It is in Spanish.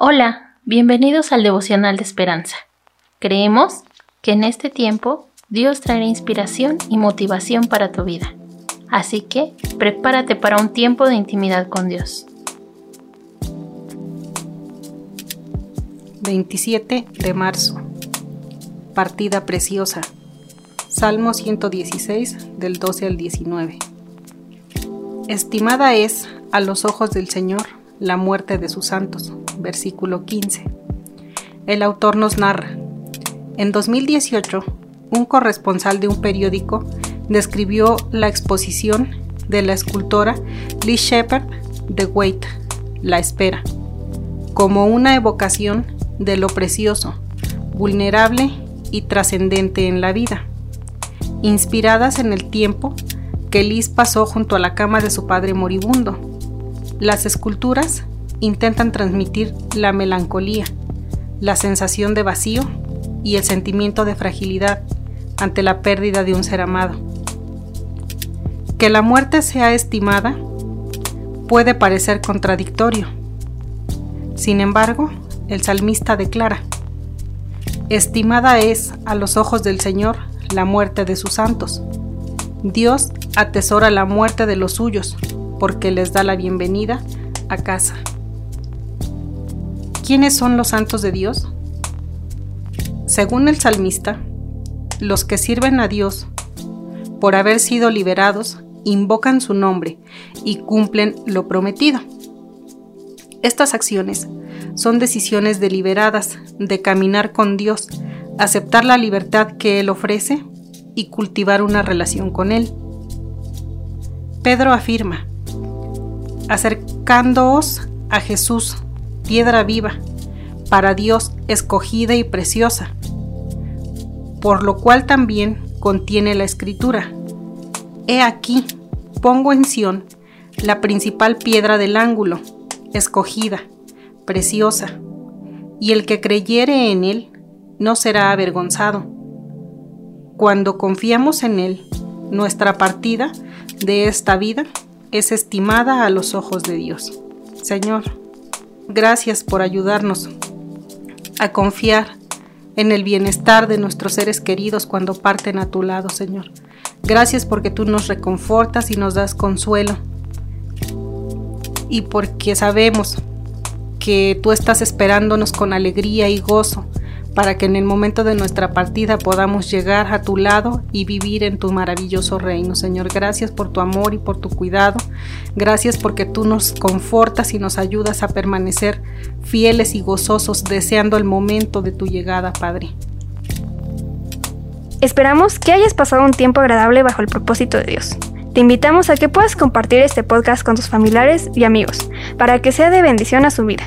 Hola, bienvenidos al devocional de esperanza. Creemos que en este tiempo Dios traerá inspiración y motivación para tu vida. Así que prepárate para un tiempo de intimidad con Dios. 27 de marzo. Partida preciosa. Salmo 116 del 12 al 19. Estimada es a los ojos del Señor la muerte de sus santos. Versículo 15. El autor nos narra. En 2018, un corresponsal de un periódico describió la exposición de la escultora Lee Shepard de Wait, La Espera, como una evocación de lo precioso, vulnerable y trascendente en la vida, inspiradas en el tiempo que Liz pasó junto a la cama de su padre moribundo. Las esculturas intentan transmitir la melancolía, la sensación de vacío y el sentimiento de fragilidad ante la pérdida de un ser amado. Que la muerte sea estimada puede parecer contradictorio. Sin embargo, el salmista declara, Estimada es a los ojos del Señor la muerte de sus santos. Dios atesora la muerte de los suyos, porque les da la bienvenida a casa. ¿Quiénes son los santos de Dios? Según el salmista, los que sirven a Dios por haber sido liberados invocan su nombre y cumplen lo prometido. Estas acciones son decisiones deliberadas de caminar con Dios, aceptar la libertad que Él ofrece y cultivar una relación con Él. Pedro afirma, acercándoos a Jesús, piedra viva, para Dios escogida y preciosa, por lo cual también contiene la escritura. He aquí, pongo en Sión la principal piedra del ángulo, escogida, preciosa, y el que creyere en él no será avergonzado. Cuando confiamos en él, nuestra partida de esta vida es estimada a los ojos de Dios. Señor, gracias por ayudarnos a confiar en el bienestar de nuestros seres queridos cuando parten a tu lado, Señor. Gracias porque tú nos reconfortas y nos das consuelo. Y porque sabemos que tú estás esperándonos con alegría y gozo para que en el momento de nuestra partida podamos llegar a tu lado y vivir en tu maravilloso reino. Señor, gracias por tu amor y por tu cuidado. Gracias porque tú nos confortas y nos ayudas a permanecer fieles y gozosos deseando el momento de tu llegada, Padre. Esperamos que hayas pasado un tiempo agradable bajo el propósito de Dios. Te invitamos a que puedas compartir este podcast con tus familiares y amigos para que sea de bendición a su vida.